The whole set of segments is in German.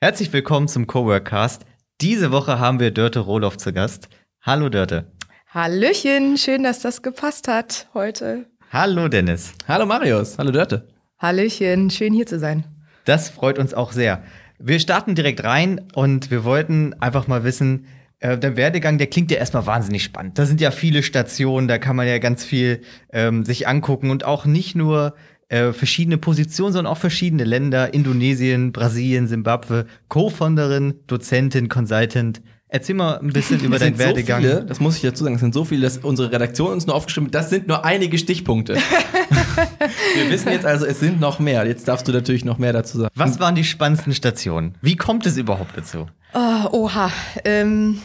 Herzlich willkommen zum Coworkcast. Diese Woche haben wir Dörte Rohloff zu Gast. Hallo Dörte. Hallöchen, schön, dass das gepasst hat heute. Hallo Dennis. Hallo Marius, hallo Dörte. Hallöchen, schön hier zu sein. Das freut uns auch sehr. Wir starten direkt rein und wir wollten einfach mal wissen, äh, der Werdegang, der klingt ja erstmal wahnsinnig spannend. Da sind ja viele Stationen, da kann man ja ganz viel ähm, sich angucken und auch nicht nur äh, verschiedene Positionen, sondern auch verschiedene Länder, Indonesien, Brasilien, Simbabwe, Co-Founderin, Dozentin, Consultant. Erzähl mal ein bisschen über deinen sind Werdegang. So viele, das muss ich dazu sagen, es sind so viele, dass unsere Redaktion uns nur aufgeschrieben hat. Das sind nur einige Stichpunkte. wir wissen jetzt also, es sind noch mehr. Jetzt darfst du natürlich noch mehr dazu sagen. Was waren die spannendsten Stationen? Wie kommt es überhaupt dazu? Oh, oha. Ähm,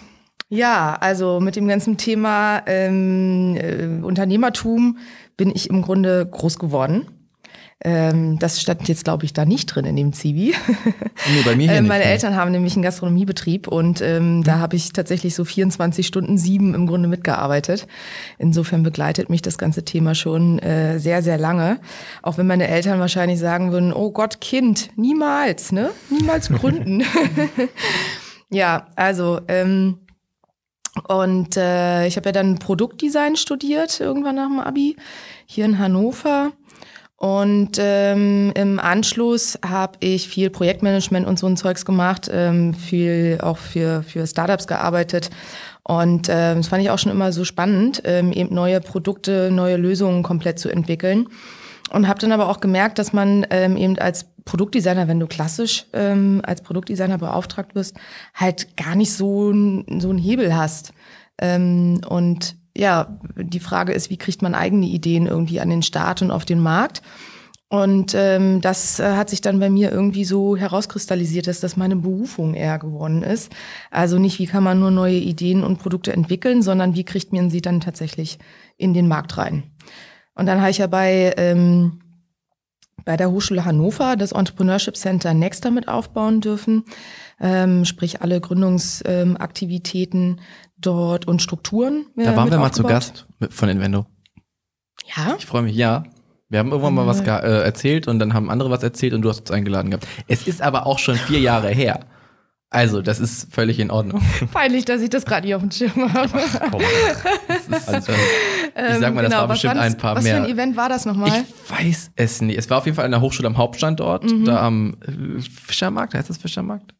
ja, also mit dem ganzen Thema ähm, äh, Unternehmertum bin ich im Grunde groß geworden. Ähm, das stand jetzt, glaube ich, da nicht drin in dem Zivi. Nee, bei mir hier Äh, nicht, meine nee. Eltern haben nämlich einen Gastronomiebetrieb und ähm, da habe ich tatsächlich so 24 Stunden sieben im Grunde mitgearbeitet. Insofern begleitet mich das ganze Thema schon äh, sehr, sehr lange. Auch wenn meine Eltern wahrscheinlich sagen würden, oh Gott, Kind, niemals, ne? Niemals gründen. ja, also ähm, und äh, ich habe ja dann Produktdesign studiert irgendwann nach dem Abi hier in Hannover. Und ähm, im Anschluss habe ich viel Projektmanagement und so ein Zeugs gemacht, ähm, viel auch für, für Startups gearbeitet. Und ähm, das fand ich auch schon immer so spannend, ähm, eben neue Produkte, neue Lösungen komplett zu entwickeln. Und habe dann aber auch gemerkt, dass man ähm, eben als Produktdesigner, wenn du klassisch ähm, als Produktdesigner beauftragt wirst, halt gar nicht so, so einen Hebel hast. Ähm, und ja, die Frage ist, wie kriegt man eigene Ideen irgendwie an den Start und auf den Markt? Und ähm, das äh, hat sich dann bei mir irgendwie so herauskristallisiert, dass das meine Berufung eher geworden ist. Also nicht, wie kann man nur neue Ideen und Produkte entwickeln, sondern wie kriegt man sie dann tatsächlich in den Markt rein. Und dann habe ich ja bei, ähm, bei der Hochschule Hannover das Entrepreneurship Center Next damit aufbauen dürfen, ähm, sprich alle Gründungsaktivitäten dort und Strukturen. äh, Da waren wir mal zu aufgebaut. Gast mit- von Invendo. Ja, Ich freue mich, ja. Wir haben irgendwann mal was ge- äh, erzählt und dann haben andere was erzählt und du hast uns eingeladen gehabt. Es ist aber auch schon vier Jahre her. Also, das ist völlig in Ordnung. peinlich, dass ich das gerade nicht auf dem Schirm habe. Das ist, äh, ich sag mal, das war Ähm, was bestimmt waren's- ein paar was mehr. für ein Event war das nochmal? Ich weiß es nicht. Es war auf jeden Fall an der Hochschule am Hauptstandort, Mhm. da am äh, Fischermarkt, heißt das Fischermarkt?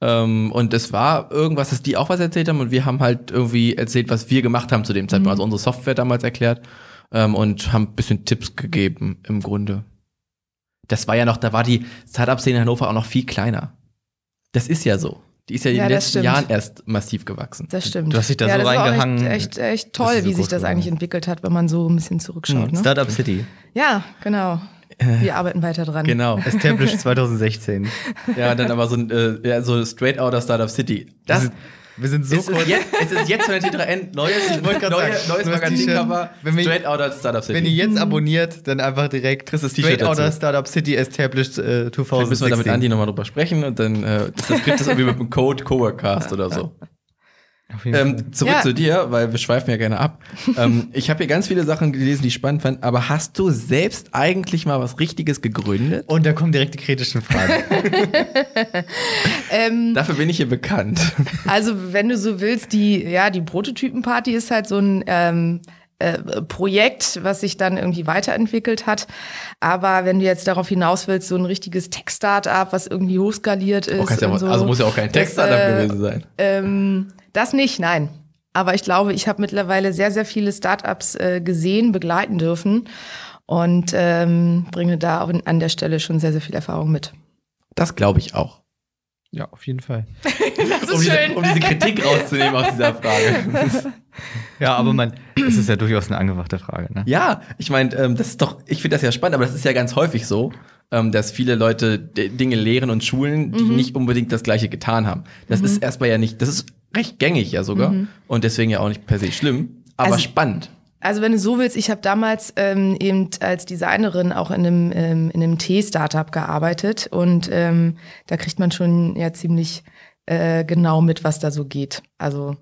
Ähm, und es war irgendwas, dass die auch was erzählt haben und wir haben halt irgendwie erzählt, was wir gemacht haben zu dem Mhm. Zeitpunkt. Also unsere Software damals erklärt ähm, und haben ein bisschen Tipps gegeben im Grunde. Das war ja noch, da war die Startup-Szene in Hannover auch noch viel kleiner. Das ist ja so. Die ist ja in Ja, den das letzten stimmt. Jahren erst massiv gewachsen. Das stimmt. Du hast dich da ja, so das war auch reingehangen. Echt, echt, echt Das toll, so wie sich das eigentlich entwickelt hat, wenn man so ein bisschen zurückschaut. Ne? Startup City. Ja, genau. Wir arbeiten weiter dran. Genau. Established 2016. Ja, dann aber so ein äh, ja, so straight out of Startup City. Das, Wir sind so es, ist jetzt, es ist jetzt von der T3N neues, wollte grad neue, sagen, neues Magazincover, straight out of Startup City. Wenn ihr jetzt abonniert, dann einfach direkt Kriegst das Straight Outer dazu. Startup City Established äh, 2016. Vielleicht müssen wir da mit Andi nochmal drüber sprechen und dann äh, das das gibt es irgendwie mit dem Code Coworkcast oder so. Ähm, zurück Ja. zu dir, weil wir schweifen ja gerne ab. ähm, ich habe hier ganz viele Sachen gelesen, die ich spannend fand, aber hast du selbst eigentlich mal was Richtiges gegründet? Und da kommen direkt die kritischen Fragen. Ähm, Dafür bin ich hier bekannt. also, wenn du so willst, die, ja, die Prototypenparty ist halt so ein ähm, äh, Projekt, was sich dann irgendwie weiterentwickelt hat. Aber wenn du jetzt darauf hinaus willst, so ein richtiges Tech-Startup, was irgendwie hochskaliert ist. Oh, ja, so, also muss ja auch kein das, Text-Startup äh, gewesen sein. Ähm, das nicht, nein. Aber ich glaube, ich habe mittlerweile sehr, sehr viele Startups äh, gesehen, begleiten dürfen und ähm, bringe da auch an der Stelle schon sehr, sehr viel Erfahrung mit. Das glaube ich auch. Ja, auf jeden Fall. Das ist um, schön. diese, um diese Kritik rauszunehmen aus dieser Frage. Ist, Ja, aber man, es ist ja durchaus eine angebrachte Frage. Ne? ja, ich meine, ähm, das ist doch, ich finde das ja spannend, aber das ist ja ganz häufig so, ähm, dass viele Leute Dinge lehren und schulen, die nicht unbedingt das Gleiche getan haben. Das ist erstmal ja nicht, das ist recht gängig ja sogar und deswegen ja auch nicht per se schlimm, aber Also- spannend. Also wenn du so willst, ich habe damals ähm, eben als Designerin auch in einem, ähm, in einem Tee-Startup gearbeitet und ähm, da kriegt man schon ja ziemlich äh, genau mit, was da so geht. Also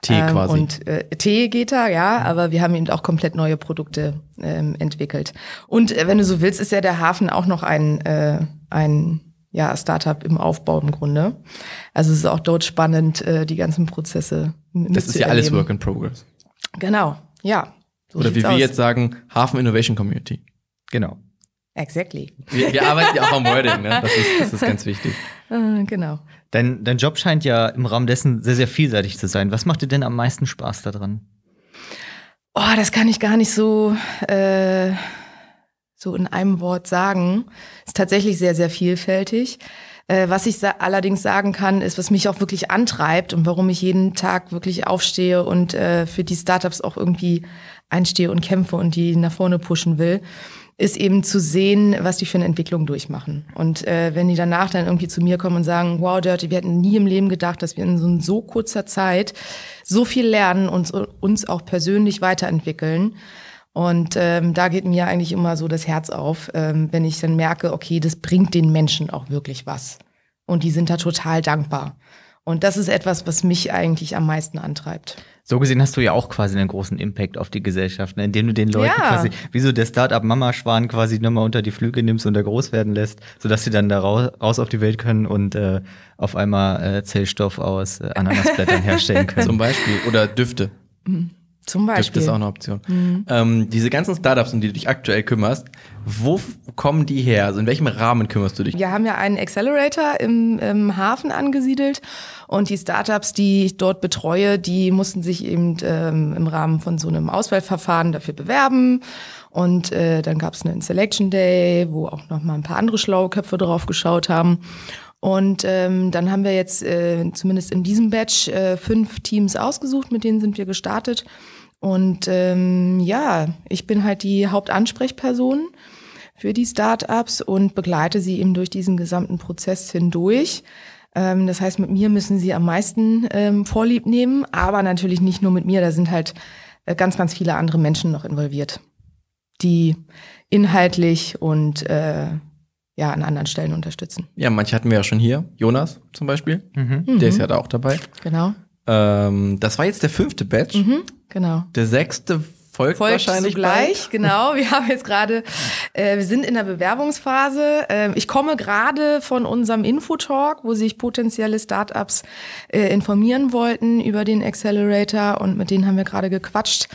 Tee ähm, quasi. Und äh, Tee geht da, ja, aber wir haben eben auch komplett neue Produkte ähm, entwickelt. Und äh, wenn du so willst, ist ja der Hafen auch noch ein, äh, ein ja, Startup im Aufbau im Grunde. Also es ist auch dort spannend, äh, die ganzen Prozesse Das ist ja alles. Work in Progress. Genau, ja. So Oder wie wir aus. jetzt sagen, Hafen Innovation Community. Genau. Exactly. Wir, wir arbeiten ja auch am Wording, ne? Das ist, das ist ganz wichtig. Äh, genau. Dein, dein Job scheint ja im Rahmen dessen sehr, sehr vielseitig zu sein. Was macht dir denn am meisten Spaß daran? Oh, das kann ich gar nicht so, äh, so in einem Wort sagen. Ist tatsächlich sehr, sehr vielfältig. Äh, was ich allerdings sagen kann, ist, was mich auch wirklich antreibt und warum ich jeden Tag wirklich aufstehe und äh, für die Startups auch irgendwie einstehe und kämpfe und die nach vorne pushen will, ist eben zu sehen, was die für eine Entwicklung durchmachen. Und äh, wenn die danach dann irgendwie zu mir kommen und sagen, wow, Dirty, wir hätten nie im Leben gedacht, dass wir in so, so kurzer Zeit so viel lernen und uns auch persönlich weiterentwickeln. Und ähm, da geht mir eigentlich immer so das Herz auf, ähm, wenn ich dann merke, okay, das bringt den Menschen auch wirklich was. Und die sind da total dankbar. Und das ist etwas, was mich eigentlich am meisten antreibt. So gesehen hast du ja auch quasi einen großen Impact auf die Gesellschaft, ne? indem du den Leuten Ja. quasi, wie so der Startup-Mama-Schwan quasi nochmal unter die Flügel nimmst und da groß werden lässt, sodass sie dann da raus, raus auf die Welt können und äh, auf einmal äh, Zellstoff aus äh, Ananasblättern herstellen können. Zum Beispiel. Oder Düfte. Zum Beispiel. ist auch eine Option. Ähm, diese ganzen Startups, um die du dich aktuell kümmerst, wo kommen die her? Also in welchem Rahmen kümmerst du dich? Wir haben ja einen Accelerator im, im Hafen angesiedelt und die Startups, die ich dort betreue, die mussten sich eben ähm, im Rahmen von so einem Auswahlverfahren dafür bewerben. Und äh, dann gab es einen Selection Day, wo auch noch mal ein paar andere schlaue Köpfe drauf geschaut haben. Und ähm, dann haben wir jetzt äh, zumindest in diesem Batch äh, fünf Teams ausgesucht, mit denen sind wir gestartet. Und ähm, ja, ich bin halt die Hauptansprechperson für die Startups und begleite sie eben durch diesen gesamten Prozess hindurch. Ähm, das heißt, mit mir müssen sie am meisten ähm, Vorlieb nehmen, aber natürlich nicht nur mit mir, da sind halt äh, ganz, ganz viele andere Menschen noch involviert, die inhaltlich und äh, ja an anderen Stellen unterstützen. Ja, manche hatten wir ja schon hier. Jonas zum Beispiel. Der ist ja da auch dabei. Genau. Ähm, das war jetzt der fünfte Batch. Genau. Der sechste folgt, Folgt wahrscheinlich sogleich, genau. Wir haben jetzt gerade, äh, wir sind in der Bewerbungsphase. Ähm, ich komme gerade von unserem Infotalk, wo sich potenzielle Startups äh, informieren wollten über den Accelerator und mit denen haben wir gerade gequatscht.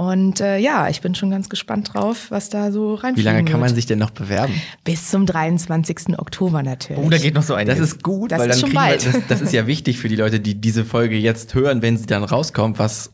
Und äh, ja, ich bin schon ganz gespannt drauf, was da so bald. reinfliegen Wie lange kann man wird. sich denn noch bewerben? Bis zum 23. Oktober natürlich. Oh, da geht noch so einiges. Das ist gut, Das weil ist dann schon kriegen wir, bald. das, das ist ja wichtig für die Leute, die diese Folge jetzt hören, wenn sie dann rauskommt, was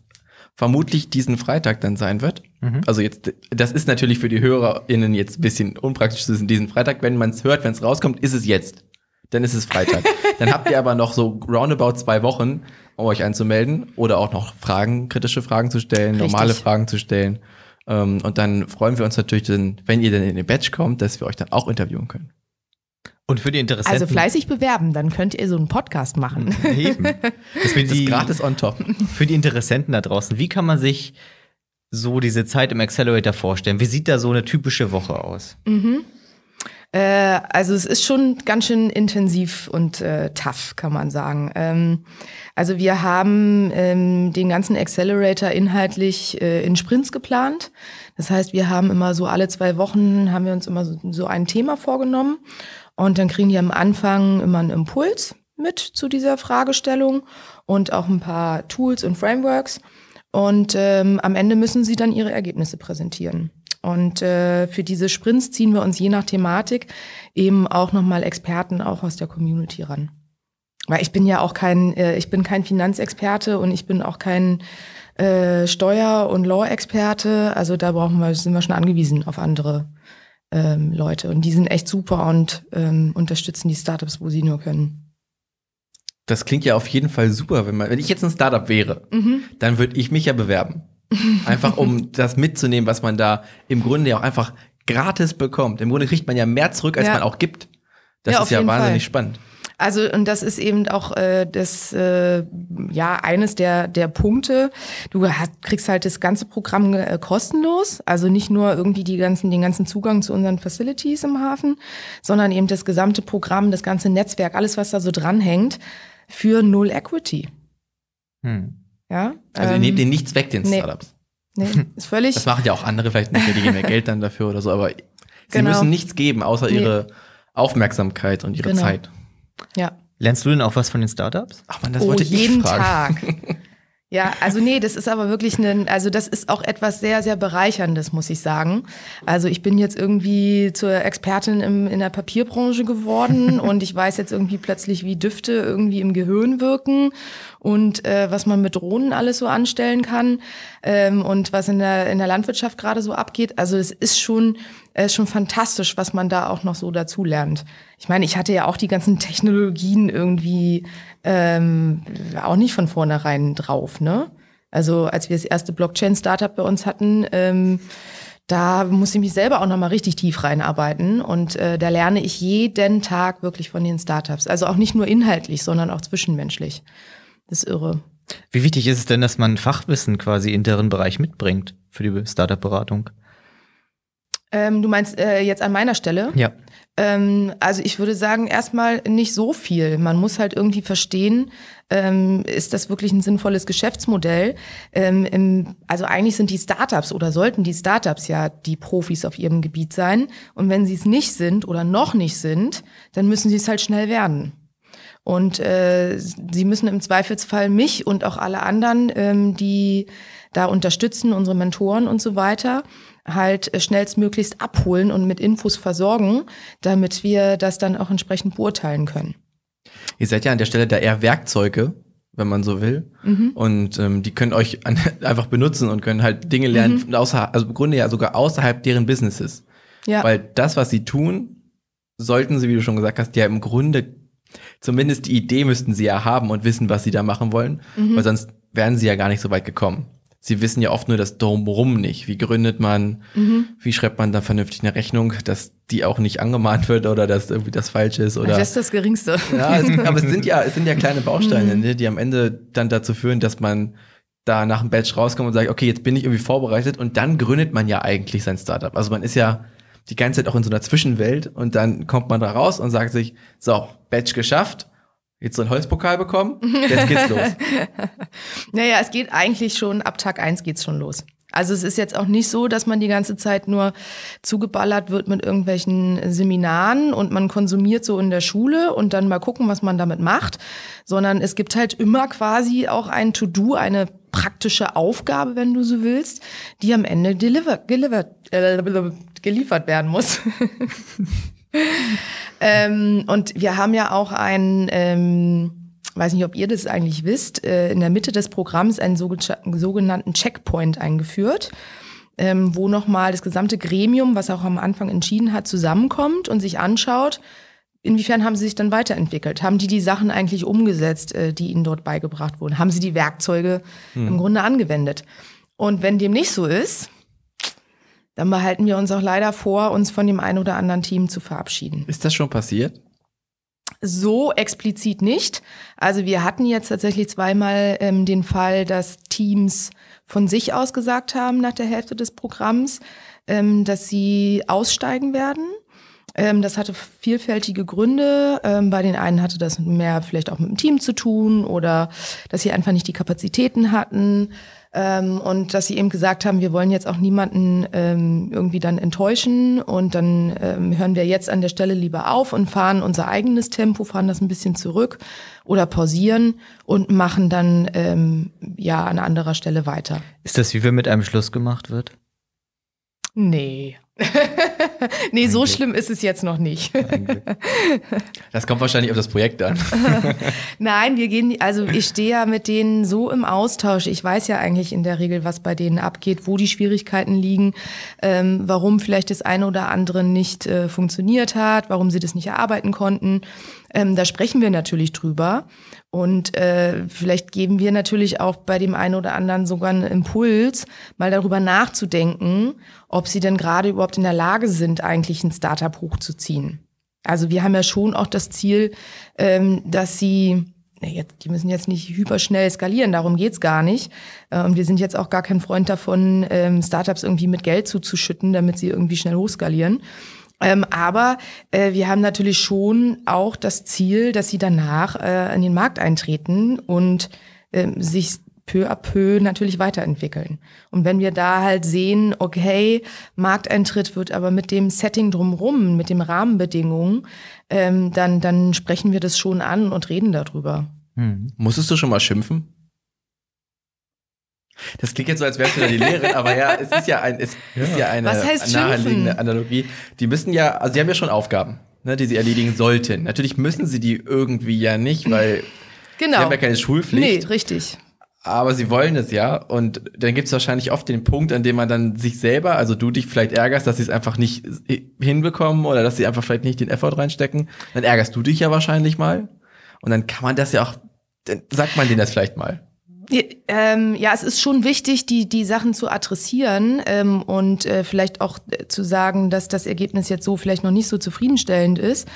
vermutlich diesen Freitag dann sein wird. Also jetzt, das ist natürlich für die HörerInnen jetzt ein bisschen unpraktisch zu wissen, diesen Freitag, wenn man es hört, wenn es rauskommt, ist es jetzt. Dann ist es Freitag. dann habt ihr aber noch so roundabout zwei Wochen, um euch anzumelden oder auch noch Fragen, kritische Fragen zu stellen, Richtig. normale Fragen zu stellen. Ähm, und dann freuen wir uns natürlich, dann, wenn ihr dann in den Batch kommt, dass wir euch dann auch interviewen können. Und für die Interessenten. also fleißig bewerben, dann könnt ihr so einen Podcast machen. Eben. Das für Das die, ist gratis on top. für die Interessenten da draußen. Wie kann man sich so diese Zeit im Accelerator vorstellen? Wie sieht da so eine typische Woche aus? Äh, also es ist schon ganz schön intensiv und äh, tough, kann man sagen. Ähm, also wir haben ähm, den ganzen Accelerator inhaltlich äh, in Sprints geplant. Das heißt, wir haben immer so alle zwei Wochen haben wir uns immer so, so ein Thema vorgenommen und dann kriegen die am Anfang immer einen Impuls mit zu dieser Fragestellung und auch ein paar Tools und Frameworks. Und ähm, am Ende müssen sie dann ihre Ergebnisse präsentieren. Und äh, für diese Sprints ziehen wir uns je nach Thematik eben auch nochmal Experten auch aus der Community ran. Weil ich bin ja auch kein, äh, ich bin kein Finanzexperte und ich bin auch kein äh, Steuer- und Law-Experte. Also da brauchen wir, sind wir schon angewiesen auf andere ähm, Leute. Und die sind echt super und ähm, unterstützen die Startups, wo sie nur können. Das klingt ja auf jeden Fall super, wenn man, wenn ich jetzt ein Startup wäre, Mhm. dann würde ich mich ja bewerben. Einfach um das mitzunehmen, was man da im Grunde ja auch einfach gratis bekommt. Im Grunde kriegt man ja mehr zurück, als Ja. man auch gibt. Das Ja, ist ja wahnsinnig Fall. spannend. Also und das ist eben auch äh, das äh, ja eines der der Punkte. Du hast, kriegst halt das ganze Programm äh, kostenlos, also nicht nur irgendwie die ganzen den ganzen Zugang zu unseren Facilities im Hafen, sondern eben das gesamte Programm, das ganze Netzwerk, alles was da so dranhängt für null Equity. Hm. Ja, Also ihr ähm, nehmt denen nichts weg, den nee. Startups. nee, ist völlig Das machen ja auch andere vielleicht nicht, die geben ja Geld dann dafür oder so, aber sie Genau. müssen nichts geben, außer Nee. ihre Aufmerksamkeit und ihre Genau. Zeit. ja. Lernst du denn auch was von den Startups? Ach man, das oh, wollte ich jeden fragen. Tag. Ja, also nee, das ist aber wirklich ein, also das ist auch etwas sehr, sehr bereicherndes, muss ich sagen. Also ich bin jetzt irgendwie zur Expertin im, in der Papierbranche geworden und ich weiß jetzt irgendwie plötzlich, wie Düfte irgendwie im Gehirn wirken und äh, was man mit Drohnen alles so anstellen kann ähm, und was in der, in der Landwirtschaft gerade so abgeht. Also es ist schon, äh, schon fantastisch, was man da auch noch so dazu lernt. Ich meine, ich hatte ja auch die ganzen Technologien irgendwie ähm, auch nicht von vornherein drauf, ne? Also als wir das erste Blockchain-Startup bei uns hatten, ähm, da musste ich mich selber auch nochmal richtig tief reinarbeiten und äh, da lerne ich jeden Tag wirklich von den Startups. Also auch nicht nur inhaltlich, sondern auch zwischenmenschlich. Das ist irre. Wie wichtig ist es denn, dass man Fachwissen quasi in deren Bereich mitbringt für die Startup-Beratung? Ähm, du meinst äh, jetzt an meiner Stelle? Ja. Ähm, also ich würde sagen, erstmal nicht so viel. Man muss halt irgendwie verstehen, ähm, ist das wirklich ein sinnvolles Geschäftsmodell? Ähm, im, also eigentlich sind die Startups oder sollten die Startups ja die Profis auf ihrem Gebiet sein. Und wenn sie es nicht sind oder noch nicht sind, dann müssen sie es halt schnell werden. Und äh, sie müssen im Zweifelsfall mich und auch alle anderen, ähm, die da unterstützen, unsere Mentoren und so weiter, halt äh, schnellstmöglichst abholen und mit Infos versorgen, damit wir das dann auch entsprechend beurteilen können. Ihr seid ja an der Stelle da eher Werkzeuge, wenn man so will. Mhm. Und ähm, die können euch an, einfach benutzen und können halt Dinge lernen, Mhm. außer, also im Grunde ja sogar außerhalb deren Businesses. Ja, Weil das, was sie tun, sollten sie, wie du schon gesagt hast, ja im Grunde zumindest die Idee müssten sie ja haben und wissen, was sie da machen wollen, Mhm. weil sonst wären sie ja gar nicht so weit gekommen. Sie wissen ja oft nur das Drumherum nicht. Wie gründet man, Mhm. wie schreibt man da vernünftig eine Rechnung, dass die auch nicht angemahnt wird oder dass irgendwie das falsch ist oder. das ist das Geringste. Ja, es, aber es sind ja, es sind ja kleine Bausteine, ne, die am Ende dann dazu führen, dass man da nach dem Batch rauskommt und sagt, okay, jetzt bin ich irgendwie vorbereitet und dann gründet man ja eigentlich sein Startup. Also man ist ja die ganze Zeit auch in so einer Zwischenwelt und dann kommt man da raus und sagt sich, so, Batch geschafft, jetzt so ein Holzpokal bekommen, jetzt geht's los. Naja, es geht eigentlich schon, ab Tag eins geht's schon los. Also es ist jetzt auch nicht so, dass man die ganze Zeit nur zugeballert wird mit irgendwelchen Seminaren und man konsumiert so in der Schule und dann mal gucken, was man damit macht, sondern es gibt halt immer quasi auch ein To-Do, eine praktische Aufgabe, wenn du so willst, die am Ende deliver, deliver, äh, geliefert werden muss. ähm, und wir haben ja auch ein, ähm, weiß nicht, ob ihr das eigentlich wisst, äh, in der Mitte des Programms einen soge- sogenannten Checkpoint eingeführt, ähm, wo nochmal das gesamte Gremium, was auch am Anfang entschieden hat, zusammenkommt und sich anschaut, inwiefern haben sie sich dann weiterentwickelt? Haben die die Sachen eigentlich umgesetzt, äh, die ihnen dort beigebracht wurden? Haben sie die Werkzeuge im Grunde angewendet? Und wenn dem nicht so ist, dann behalten wir uns auch leider vor, uns von dem einen oder anderen Team zu verabschieden. Ist das schon passiert? So explizit nicht. Also wir hatten jetzt tatsächlich zweimal ähm, den Fall, dass Teams von sich aus gesagt haben nach der Hälfte des Programms, ähm, dass sie aussteigen werden. Ähm, das hatte vielfältige Gründe. Ähm, bei den einen hatte das mehr vielleicht auch mit dem Team zu tun oder dass sie einfach nicht die Kapazitäten hatten. Ähm, und dass sie eben gesagt haben, wir wollen jetzt auch niemanden ähm, irgendwie dann enttäuschen und dann ähm, hören wir jetzt an der Stelle lieber auf und fahren unser eigenes Tempo, fahren das ein bisschen zurück oder pausieren und machen dann ähm, ja an anderer Stelle weiter. Ist das, wie wir mit einem Schluss gemacht wird? Nee. nee, so schlimm ist es jetzt noch nicht. Das kommt wahrscheinlich auf das Projekt an. Nein, wir gehen, also ich stehe ja mit denen so im Austausch. Ich weiß ja eigentlich in der Regel, was bei denen abgeht, wo die Schwierigkeiten liegen, ähm, warum vielleicht das eine oder andere nicht äh, funktioniert hat, warum sie das nicht erarbeiten konnten. Ähm, da sprechen wir natürlich drüber. Und äh, vielleicht geben wir natürlich auch bei dem einen oder anderen sogar einen Impuls, mal darüber nachzudenken, ob sie denn gerade überhaupt in der Lage sind, eigentlich ein Startup hochzuziehen. Also wir haben ja schon auch das Ziel, ähm, dass sie jetzt, die müssen jetzt nicht hyperschnell skalieren, darum geht's gar nicht. Und ähm, wir sind jetzt auch gar kein Freund davon, ähm, Startups irgendwie mit Geld zuzuschütten, damit sie irgendwie schnell hochskalieren. Ähm, aber äh, wir haben natürlich schon auch das Ziel, dass sie danach äh, in den Markt eintreten und äh, sich peu à peu natürlich weiterentwickeln. Und wenn wir da halt sehen, okay, Markteintritt wird aber mit dem Setting drumrum, mit den Rahmenbedingungen, ähm, dann, dann sprechen wir das schon an und reden darüber. Hm. Musstest du schon mal schimpfen? Das klingt jetzt so, als wärst du da die Lehrerin, aber ja, es ist ja, ein, es ja. ist ja eine naheliegende Analogie. Die müssen ja, also die haben ja schon Aufgaben, ne, die sie erledigen sollten. Natürlich müssen sie die irgendwie ja nicht, weil genau. sie haben ja keine Schulpflicht. Nee, richtig. Aber sie wollen es ja. Und dann gibt es wahrscheinlich oft den Punkt, an dem man dann sich selber, also du dich vielleicht ärgerst, dass sie es einfach nicht hinbekommen oder dass sie einfach vielleicht nicht den Effort reinstecken. Dann ärgerst du dich ja wahrscheinlich mal. Und dann kann man das ja auch, dann sagt man denen das vielleicht mal. Ähm, ja, es ist schon wichtig, die, die Sachen zu adressieren ähm, und äh, vielleicht auch äh, zu sagen, dass das Ergebnis jetzt so vielleicht noch nicht so zufriedenstellend ist,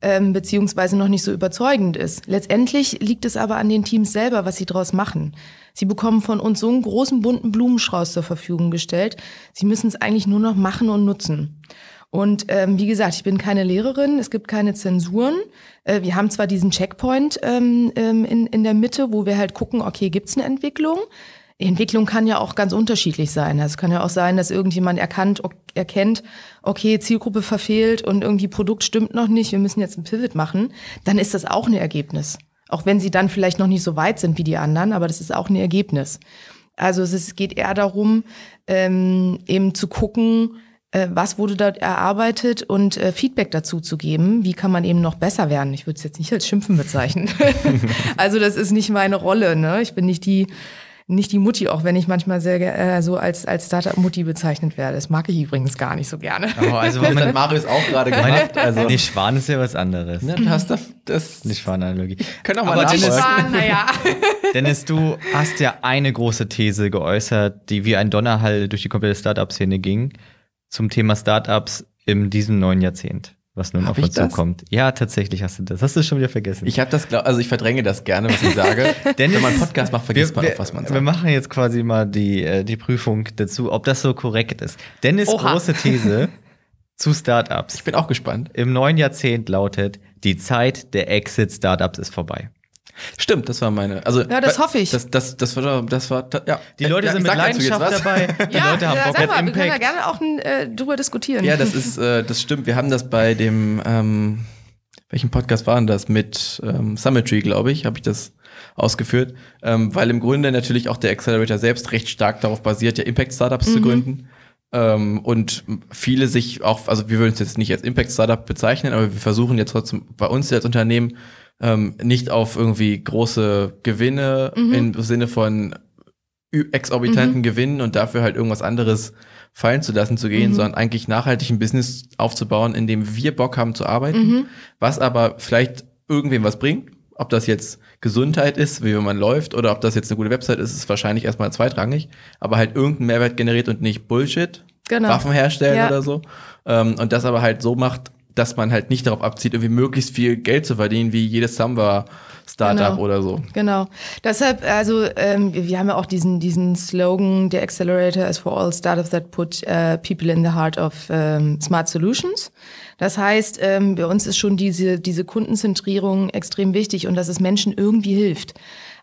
ähm, beziehungsweise noch nicht so überzeugend ist. Letztendlich liegt es aber an den Teams selber, was sie daraus machen. Sie bekommen von uns so einen großen bunten Blumenstrauß zur Verfügung gestellt. Sie müssen es eigentlich nur noch machen und nutzen. Und ähm, wie gesagt, ich bin keine Lehrerin, es gibt keine Zensuren. Äh, wir haben zwar diesen Checkpoint ähm, ähm, in, in der Mitte, wo wir halt gucken, okay, gibt's eine Entwicklung? Entwicklung kann ja auch ganz unterschiedlich sein. Es kann ja auch sein, dass irgendjemand erkannt, erkennt, okay, Zielgruppe verfehlt und irgendwie Produkt stimmt noch nicht, wir müssen jetzt ein Pivot machen. Dann ist das auch ein Ergebnis. Auch wenn sie dann vielleicht noch nicht so weit sind wie die anderen, aber das ist auch ein Ergebnis. Also es geht eher darum, ähm, eben zu gucken, was wurde dort erarbeitet und äh, Feedback dazu zu geben. Wie kann man eben noch besser werden? Ich würde es jetzt nicht als Schimpfen bezeichnen. also das ist nicht meine Rolle. Ne? Ich bin nicht die nicht die Mutti, auch wenn ich manchmal sehr äh, so als, als Startup-Mutti bezeichnet werde. Das mag ich übrigens gar nicht so gerne. Oh, also was hat Marius auch gerade gemacht. Also nee, Schwan ist ja was anderes. Ne, du hast das, das nicht Schwan-Analogie. Können auch mal Aber Dennis, Schwan, naja. Dennis, du hast ja eine große These geäußert, die wie ein Donnerhall durch die komplette Startup-Szene ging zum Thema Startups in diesem neuen Jahrzehnt, was nun Hab auf uns zukommt. Ja, tatsächlich hast du das. Hast du schon wieder vergessen? Ich habe das, also ich verdränge das gerne, was ich sage. Denn wenn man einen Podcast macht, vergisst wir, man auch, was man sagt. Wir machen jetzt quasi mal die, äh, die Prüfung dazu, ob das so korrekt ist. Dennis Oha. große These zu Startups. Ich bin auch gespannt. Im neuen Jahrzehnt lautet, die Zeit der Exit-Startups ist vorbei. Stimmt, das war meine. Also, ja, das hoffe ich. Das, das, das, war, das war, ja. Die Leute ja, sind mit Leidenschaft dabei. Die ja, Leute haben ja, Bock auf Impact. Wir können ja gerne auch äh, drüber diskutieren. Ja, das ist, äh, das stimmt. Wir haben das bei dem, ähm, welchen Podcast waren das? Mit ähm, Summitry, glaube ich, habe ich das ausgeführt. Ähm, weil im Grunde natürlich auch der Accelerator selbst recht stark darauf basiert, ja Impact-Startups mhm. zu gründen. Ähm, und viele sich auch, also wir würden es jetzt nicht als Impact-Startup bezeichnen, aber wir versuchen jetzt trotzdem bei uns als Unternehmen ähm, nicht auf irgendwie große Gewinne mhm. im Sinne von exorbitanten mhm. Gewinnen und dafür halt irgendwas anderes fallen zu lassen zu gehen, mhm. sondern eigentlich nachhaltig ein Business aufzubauen, in dem wir Bock haben zu arbeiten, mhm. was aber vielleicht irgendwem was bringt. Ob das jetzt Gesundheit ist, wie man läuft, oder ob das jetzt eine gute Website ist, ist wahrscheinlich erstmal zweitrangig, aber halt irgendeinen Mehrwert generiert und nicht Bullshit, genau. Waffen herstellen ja. oder so. Ähm, und das aber halt so macht, dass man halt nicht darauf abzieht, irgendwie möglichst viel Geld zu verdienen, wie jedes Samba Startup genau. oder so. Genau. Deshalb, also ähm, wir haben ja auch diesen, diesen Slogan, der Accelerator is for all startups that put uh, people in the heart of um, smart solutions. Das heißt, ähm, bei uns ist schon diese, diese Kundenzentrierung extrem wichtig und dass es Menschen irgendwie hilft.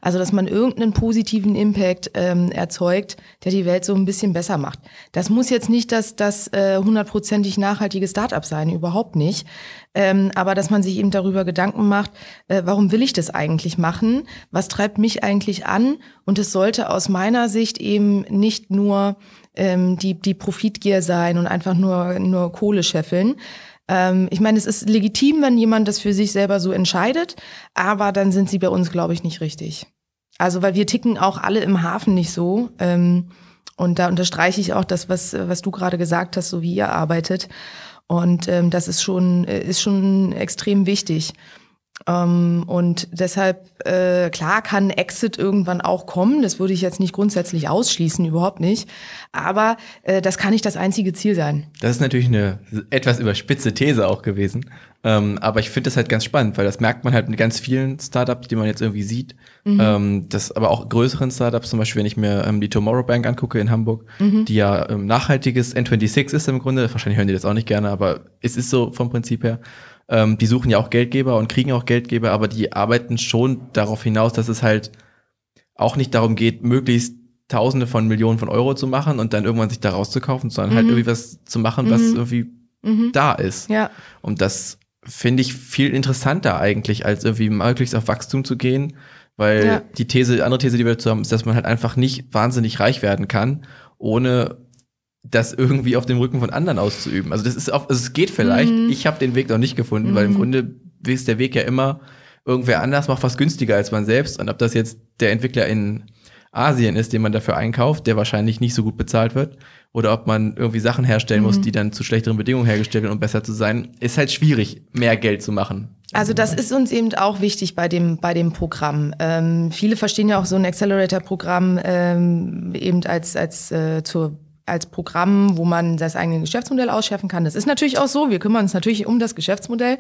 Also, dass man irgendeinen positiven Impact ähm, erzeugt, der die Welt so ein bisschen besser macht. Das muss jetzt nicht das, das äh, hundertprozentig nachhaltige Startup sein, überhaupt nicht. Ähm, aber dass man sich eben darüber Gedanken macht, äh, warum will ich das eigentlich machen? Was treibt mich eigentlich an? Und es sollte aus meiner Sicht eben nicht nur ähm, die, die Profitgier sein und einfach nur, nur Kohle scheffeln, ähm, ich meine, es ist legitim, wenn jemand das für sich selber so entscheidet, aber dann sind sie bei uns, glaube ich, nicht richtig. Also, weil wir ticken auch alle im Hafen nicht so. Ähm, und da unterstreiche ich auch das, was, was du gerade gesagt hast, so wie ihr arbeitet. Und ähm, das ist schon, äh, ist schon extrem wichtig. Ähm, und deshalb, äh, klar kann Exit irgendwann auch kommen. Das würde ich jetzt nicht grundsätzlich ausschließen, überhaupt nicht. Aber äh, das kann nicht das einzige Ziel sein. Das ist natürlich eine etwas überspitze These auch gewesen. Ähm, aber ich finde das halt ganz spannend, weil das merkt man halt mit ganz vielen Startups, die man jetzt irgendwie sieht. Mhm. Ähm, das aber auch größeren Startups, zum Beispiel, wenn ich mir ähm, die Tomorrow Bank angucke in Hamburg, mhm. die ja ähm, nachhaltiges N26 ist im Grunde. Wahrscheinlich hören die das auch nicht gerne, aber es ist so vom Prinzip her. Ähm, die suchen ja auch Geldgeber und kriegen auch Geldgeber, aber die arbeiten schon darauf hinaus, dass es halt auch nicht darum geht, möglichst Tausende von Millionen von Euro zu machen und dann irgendwann sich da rauszukaufen, sondern halt mhm. halt irgendwie was zu machen, was mhm. irgendwie mhm. da ist. Ja. Und das finde ich viel interessanter eigentlich, als irgendwie möglichst auf Wachstum zu gehen, weil ja. die These, andere These, die wir dazu haben, ist, dass man halt einfach nicht wahnsinnig reich werden kann, ohne das irgendwie auf dem Rücken von anderen auszuüben. Also das ist auch, also es geht vielleicht. Mhm. Ich habe den Weg noch nicht gefunden, mhm. weil im mhm. Grunde ist der Weg ja immer, irgendwer anders macht was günstiger als man selbst. Und ob das jetzt der Entwickler in Asien ist, den man dafür einkauft, der wahrscheinlich nicht so gut bezahlt wird, oder ob man irgendwie Sachen herstellen mhm. muss, die dann zu schlechteren Bedingungen hergestellt werden, um besser zu sein, ist halt schwierig, mehr Geld zu machen. Also das ist uns eben auch wichtig bei dem, bei dem Programm. Ähm, viele verstehen ja auch so ein Accelerator-Programm ähm, eben als, als äh, zur als Programm, wo man das eigene Geschäftsmodell ausschärfen kann. Das ist natürlich auch so. Wir kümmern uns natürlich um das Geschäftsmodell.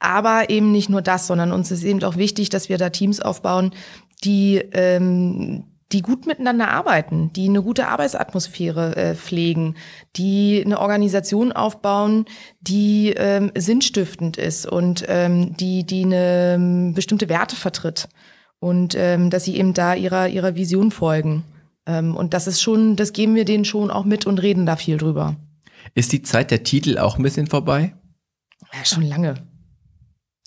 Aber eben nicht nur das, sondern uns ist eben auch wichtig, dass wir da Teams aufbauen, die, ähm, die gut miteinander arbeiten, die eine gute Arbeitsatmosphäre äh, pflegen, die eine Organisation aufbauen, die ähm, sinnstiftend ist und ähm, die, die eine ähm, bestimmte Werte vertritt und ähm, dass sie eben da ihrer, ihrer Vision folgen. Ähm, und das ist schon, das geben wir denen schon auch mit und reden da viel drüber. Ist die Zeit der Titel auch ein bisschen vorbei? Ja, schon lange.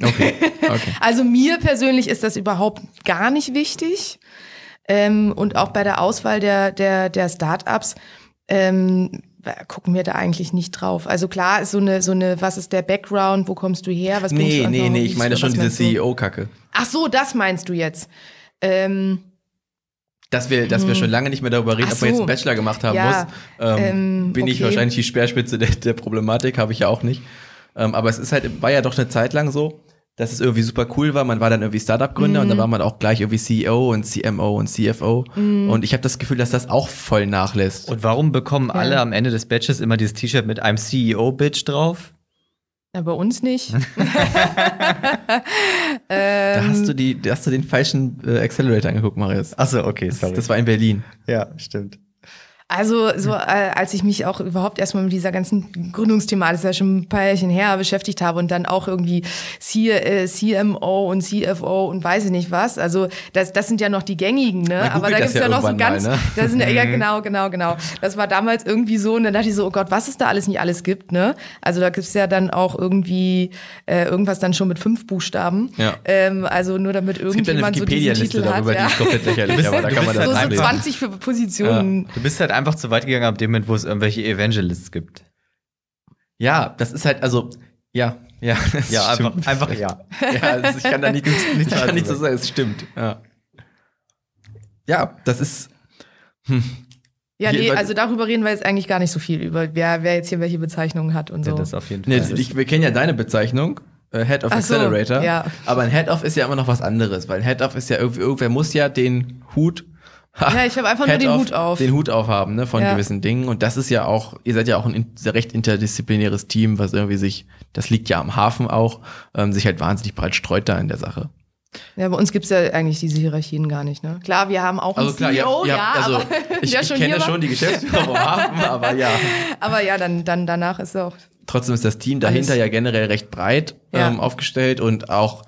Okay. okay. also mir persönlich ist das überhaupt gar nicht wichtig. Ähm, und auch bei der Auswahl der, der, der Startups ähm, gucken wir da eigentlich nicht drauf. Also klar ist so eine, so eine, was ist der Background, wo kommst du her? Was nee, nee, nee, ich meine schon diese CEO-Kacke. Ach so, das meinst du jetzt. Ähm, dass wir, dass wir hm. schon lange nicht mehr darüber reden, so. ob man jetzt einen Bachelor gemacht haben ja, muss, ähm, ähm, bin okay. ich wahrscheinlich die Speerspitze der, der Problematik, habe ich ja auch nicht. Ähm, aber es ist halt, war ja doch eine Zeit lang so, dass es irgendwie super cool war. Man war dann irgendwie Startup-Gründer mm. und da mhm. war man auch gleich irgendwie CEO und CMO und CFO. Mm. Und ich habe das Gefühl, dass das auch voll nachlässt. Und warum bekommen ja. alle am Ende des Batches immer dieses T-Shirt mit einem CEO-Bitch drauf? Ja, bei uns nicht. ähm, da hast du, die, da hast du den falschen äh, Accelerator angeguckt, Marius. Achso, okay, sorry. Das, das war in Berlin. Ja, stimmt. Also, so äh, als ich mich auch überhaupt erstmal mit dieser ganzen Gründungsthematik, das ist ja schon ein paar Jährchen her, beschäftigt habe und dann auch irgendwie C äh, CMO und CFO und weiß ich nicht was. Also, das, das sind ja noch die gängigen, ne? Aber da gibt's ja, ja noch so ganz. Mal, ne? das sind, ja, genau, genau, genau. Das war damals irgendwie so und dann dachte ich so, oh Gott, was es da alles nicht alles gibt, ne? Also, da gibt's ja dann auch irgendwie äh, irgendwas dann schon mit fünf Buchstaben. Ja. Ähm, also, nur damit irgendjemand so diesen Titel darüber, hat. Die ist komplett lächerlich, aber da kann man das so, so 20 für Positionen. Ja. Du bist halt einfach zu weit gegangen ab dem Moment, wo es irgendwelche Evangelists gibt. Ja, das ist halt, also, ja, ja. Ja, einfach, einfach ja. ja also ich kann da nicht, nicht, ich kann nicht so sagen, es stimmt. Ja, ja das ist. Hm. Ja, nee, also darüber reden wir jetzt eigentlich gar nicht so viel über, wer, wer jetzt hier welche Bezeichnungen hat und so. Ja, das auf jeden Fall. Nee, ich, wir kennen ja deine Bezeichnung. Äh, Head of Ach Accelerator. So, ja. Aber ein Head of ist ja immer noch was anderes, weil ein Head of ist ja irgendwie, irgendwer muss ja den Hut ja, ich habe einfach nur den Hut auf. Den Hut aufhaben, ne, von ja. gewissen Dingen. Und das ist ja auch, ihr seid ja auch ein recht interdisziplinäres Team, was irgendwie sich, das liegt ja am Hafen auch, ähm, sich halt wahnsinnig breit streut da in der Sache. Ja, bei uns gibt's ja eigentlich diese Hierarchien gar nicht, ne? Klar, wir haben auch also einen klar, CEO, ja, ja, ja also ich, ich kenne schon die Geschäftsführer vom Hafen, aber ja. Aber ja, dann, dann danach ist auch. Trotzdem ist das Team dahinter alles. ja generell recht breit ähm, aufgestellt und auch,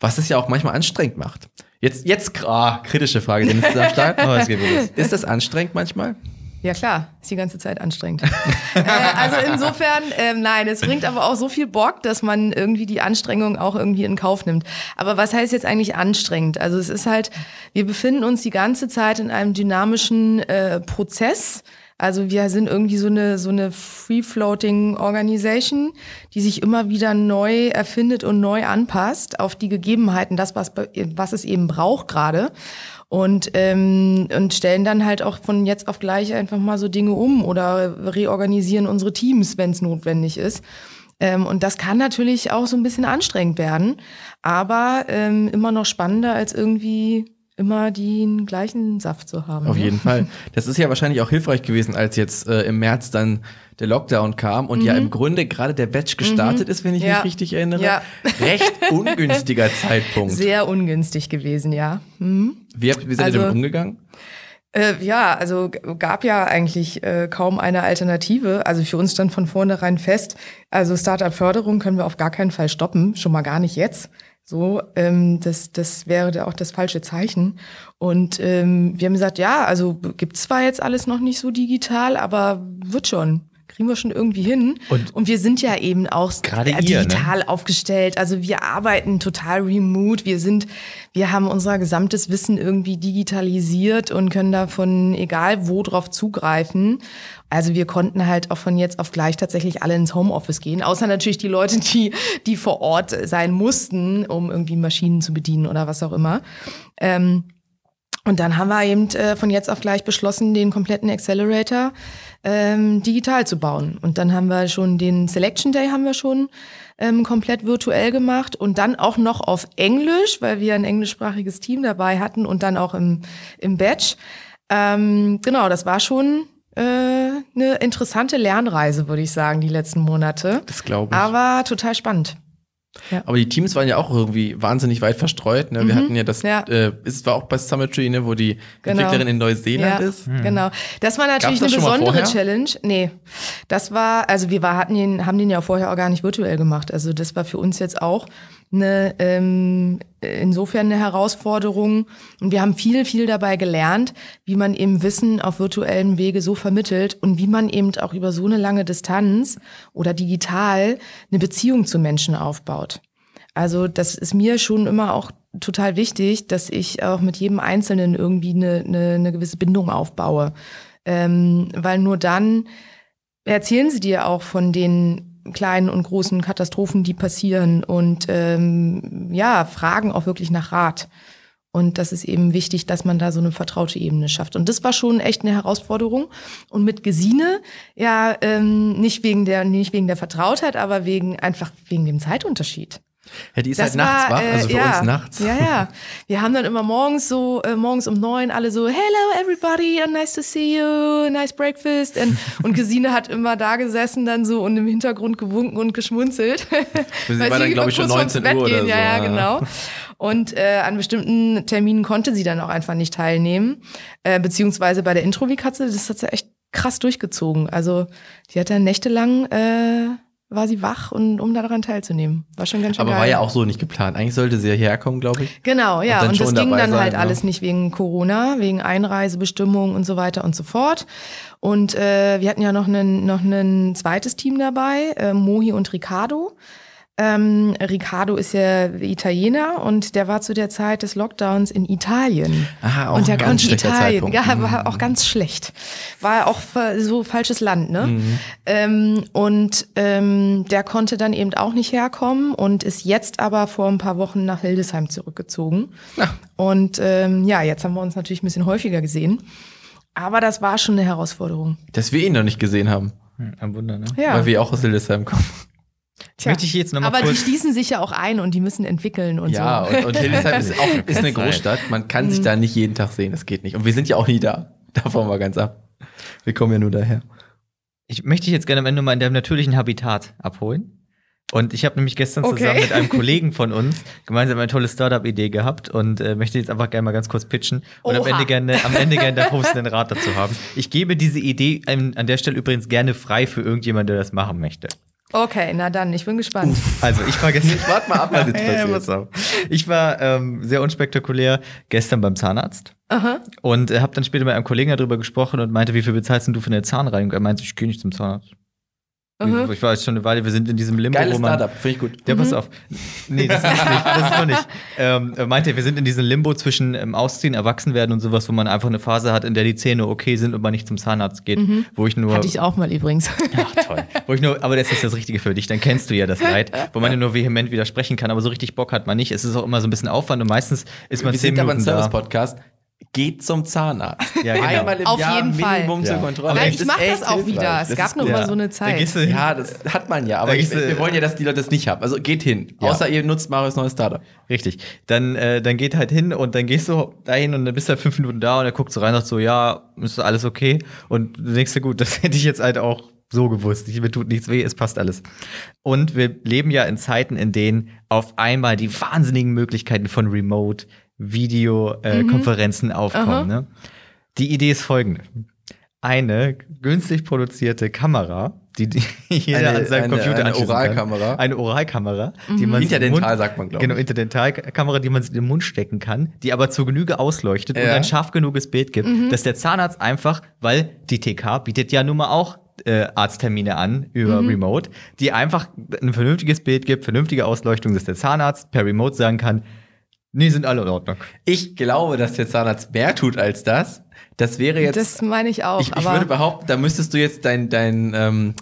was es ja auch manchmal anstrengend macht. Jetzt, jetzt, ah, kritische Frage, denn ist am Start. Oh, es geht ist das anstrengend manchmal? Ja klar, ist die ganze Zeit anstrengend. äh, also insofern, ähm, nein, es bringt aber auch so viel Bock, dass man irgendwie die Anstrengung auch irgendwie in Kauf nimmt. Aber was heißt jetzt eigentlich anstrengend? Also es ist halt, wir befinden uns die ganze Zeit in einem dynamischen äh, Prozess also wir sind irgendwie so eine, so eine Free-Floating Organisation, die sich immer wieder neu erfindet und neu anpasst auf die Gegebenheiten, das, was, was es eben braucht gerade. Und, ähm, und stellen dann halt auch von jetzt auf gleich einfach mal so Dinge um oder reorganisieren unsere Teams, wenn es notwendig ist. Ähm, und das kann natürlich auch so ein bisschen anstrengend werden, aber ähm, immer noch spannender als irgendwie immer den gleichen Saft zu haben. Auf ne? jeden Fall. Das ist ja wahrscheinlich auch hilfreich gewesen, als jetzt äh, im März dann der Lockdown kam und ja im Grunde gerade der Batch gestartet ist, wenn ich Mhm. Ja. mich richtig erinnere. Ja. Recht ungünstiger Zeitpunkt. Sehr ungünstig gewesen, ja. Mhm. Wie, habt, wie seid ihr Also- damit umgegangen? Äh, ja, also gab ja eigentlich äh, kaum eine Alternative. Also für uns stand von vornherein fest, also Startup-Förderung können wir auf gar keinen Fall stoppen, schon mal gar nicht jetzt. So, ähm, das, das wäre da auch das falsche Zeichen. Und ähm, wir haben gesagt, ja, also gibt's zwar jetzt alles noch nicht so digital, aber wird schon. Kriegen wir schon irgendwie hin. Und- wir sind ja eben auch ihr, ne? digital aufgestellt. Also wir arbeiten total remote. Wir sind, wir haben unser gesamtes Wissen irgendwie digitalisiert und können davon egal wo drauf zugreifen. Also wir konnten halt auch von jetzt auf gleich tatsächlich alle ins Homeoffice gehen, außer natürlich die Leute, die, die vor Ort sein mussten, um irgendwie Maschinen zu bedienen oder was auch immer. Ähm, und dann haben wir eben äh, von jetzt auf gleich beschlossen, den kompletten Accelerator ähm, digital zu bauen. Und dann haben wir schon den Selection Day haben wir schon ähm, komplett virtuell gemacht und dann auch noch auf Englisch, weil wir ein englischsprachiges Team dabei hatten und dann auch im, im Batch. Ähm, genau, das war schon äh, eine interessante Lernreise, würde ich sagen, die letzten Monate. Das glaube ich. Aber total spannend. Aber die Teams waren ja auch irgendwie wahnsinnig weit verstreut. Ne? Wir hatten ja das, Mhm. Ja. Äh, es war auch bei Summitry, ne, wo die Genau. Entwicklerin in Neuseeland ja, ist. Genau. Das war natürlich das eine besondere? Challenge. Nee. Das war, also wir war, hatten den, haben den ja vorher auch gar nicht virtuell gemacht. Also das war für uns jetzt auch eine ähm, insofern eine Herausforderung. Und wir haben viel, viel dabei gelernt, wie man eben Wissen auf virtuellem Wege so vermittelt und wie man eben auch über so eine lange Distanz oder digital eine Beziehung zu Menschen aufbaut. Also das ist mir schon immer auch total wichtig, dass ich auch mit jedem Einzelnen irgendwie eine, eine, eine gewisse Bindung aufbaue. Ähm, weil nur dann erzählen sie dir auch von den kleinen und großen Katastrophen, die passieren und ähm, ja, fragen auch wirklich nach Rat. Und das ist eben wichtig, dass man da so eine vertraute Ebene schafft. Und das war schon echt eine Herausforderung. Und mit Gesine, ja, ähm, nicht wegen der, nicht wegen der Vertrautheit, aber wegen einfach wegen dem Zeitunterschied. Ja, die ist Das halt nachts war, wach, also für äh, ja, uns nachts. Ja, ja. Wir haben dann immer morgens so, äh, morgens um neun alle so, hello everybody, nice to see you, nice breakfast. And, und Gesine hat immer da gesessen dann so und im Hintergrund gewunken und geschmunzelt. Sie Weil war dann, glaube ich, schon kurz vorm 19 Bett Uhr oder gehen. Ja, so, ja, ja. genau. Und äh, an bestimmten Terminen konnte sie dann auch einfach nicht teilnehmen. Äh, beziehungsweise bei der Intro-Katze, das hat sie echt krass durchgezogen. Also die hat dann nächtelang äh, war sie wach und um daran teilzunehmen. War schon ganz schön Aber geil. war ja auch so nicht geplant. Eigentlich sollte sie ja hierher kommen, glaube ich. Genau, ja. dann Und, das ging dann sein, halt ne? alles nicht wegen Corona, wegen Einreisebestimmungen und so weiter und so fort. Und äh, wir hatten ja noch ein noch ein zweites Team dabei, äh, Mohi und Riccardo. Ähm, Riccardo ist ja Italiener und der war zu der Zeit des Lockdowns in Italien. Ah, auch und der ganz konnte Italien. Zeitpunkt. Ja, war auch ganz schlecht. War auch so falsches Land, ne? Mhm. Ähm, und ähm, der konnte dann eben auch nicht herkommen und ist jetzt aber vor ein paar Wochen nach Hildesheim zurückgezogen. Und ähm, ja, jetzt haben wir uns natürlich ein bisschen häufiger gesehen. Aber das war schon eine Herausforderung. Dass wir ihn noch nicht gesehen haben. Ein Wunder, ne? Ja. Weil wir auch aus Hildesheim kommen. Tja. Möchte ich jetzt noch mal aber die kurz- schließen sich ja auch ein und die müssen entwickeln und Ja, so. und, und Hildesheim ist auch ist eine. Großstadt. Man kann Mhm. sich da nicht jeden Tag sehen. Das geht nicht. Und wir sind ja auch nie da. Davon mal ganz ab. Wir kommen ja nur daher. Ich möchte dich jetzt gerne am Ende mal in deinem natürlichen Habitat abholen. Und ich habe nämlich gestern Okay. zusammen mit einem Kollegen von uns gemeinsam eine tolle Startup-Idee gehabt und äh, möchte jetzt einfach gerne mal ganz kurz pitchen und am Oha. Ende gerne, am Ende gerne den professionellen Rat dazu haben. Ich gebe diese Idee an, an der Stelle übrigens gerne frei für irgendjemanden, der das machen möchte. Okay, na dann, ich bin gespannt. Also ich war gestern. Warte mal ab, was jetzt Ja, passiert. pass auf. Ich war ähm, sehr unspektakulär gestern beim Zahnarzt und äh, habe dann später mit einem Kollegen darüber gesprochen und meinte, wie viel bezahlst denn du für eine Zahnreinigung? Er meinte, ich gehe nicht zum Zahnarzt. Mhm. Ich war jetzt schon eine Weile, wir sind in diesem Limbo, Geiles wo man. Startup, finde ich gut. Ja, pass auf. Nee, das ist nicht. Das ist noch nicht. Ähm, er meinte, wir sind in diesem Limbo zwischen ähm, Ausziehen, Erwachsenwerden und sowas, wo man einfach eine Phase hat, in der die Zähne okay sind und man nicht zum Zahnarzt geht. Wo ich nur. Hatte ich auch mal übrigens. Ach, toll. Wo ich nur, aber das ist das Richtige für dich, dann kennst du ja das Leid, wo man ja nur vehement widersprechen kann, aber so richtig Bock hat man nicht. Es ist auch immer so ein bisschen Aufwand und meistens ist man Wir zehn sind aber ein Minuten. Service-Podcast. Geht zum Zahnarzt. Ja, genau. Einmal im Auf Jahr jeden Fall. Minimum zur Ja. Kontrolle. Aber Das ich mache das auch hilfreich. wieder. Es Das gab nur ja. mal so eine Zeit. Ja, das hat man ja, aber ich, wir wollen ja, dass die Leute das nicht haben. Also geht hin. Ja. Außer ihr nutzt Marius neues Startup. Richtig. Dann, äh, dann geht halt hin und dann gehst du dahin und dann bist du halt fünf Minuten da und er guckt so rein und sagt so, ja, ist alles okay? Und du denkst dir, gut, das hätte ich jetzt halt auch so gewusst. Mir tut nichts weh, es passt alles. Und wir leben ja in Zeiten, in denen auf einmal die wahnsinnigen Möglichkeiten von Remote Videokonferenzen aufkommen. Ne? Die Idee ist folgende. Eine günstig produzierte Kamera, die, die jeder Eine- an seinem eine- Computer eine Oralkamera. Kann. Eine Oralkamera, die man Interdental Mund- sagt man, glaub Genau, ich. Interdentalkamera, die man sich in den Mund stecken kann, die aber zur Genüge ausleuchtet und Ja. ein scharf genuges Bild gibt, dass der Zahnarzt einfach, weil die TK bietet ja nun mal auch äh, Arzttermine an über Remote, die einfach ein vernünftiges Bild gibt, vernünftige Ausleuchtung, dass der Zahnarzt per Remote sagen kann, nee, sind alle in Ordnung. Ich glaube, dass der Zahnarzt mehr tut als das. Das wäre jetzt. Das meine ich auch. ich, ich aber würde behaupten, da müsstest du jetzt dein, dein, ähm,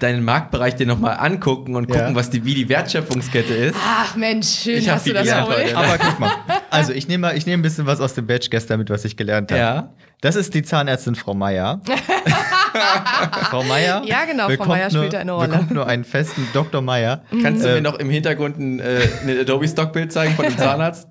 deinen Marktbereich dir nochmal angucken und gucken, Ja. was die, wie die Wertschöpfungskette ist. Ach Mensch, schön Ich hast du das gelernt heute. Aber guck mal, also ich nehme mal, ich nehme ein bisschen was aus dem Badge gestern mit, was ich gelernt habe. Ja. Das ist die Zahnärztin Frau Meier. Frau Meier. Ja, genau, Frau Meier spielt eine Rolle. Bekommt nur einen festen Dr. Meier. Kannst du mir noch im Hintergrund ein, äh, ein Adobe-Stockbild zeigen von dem Zahnarzt?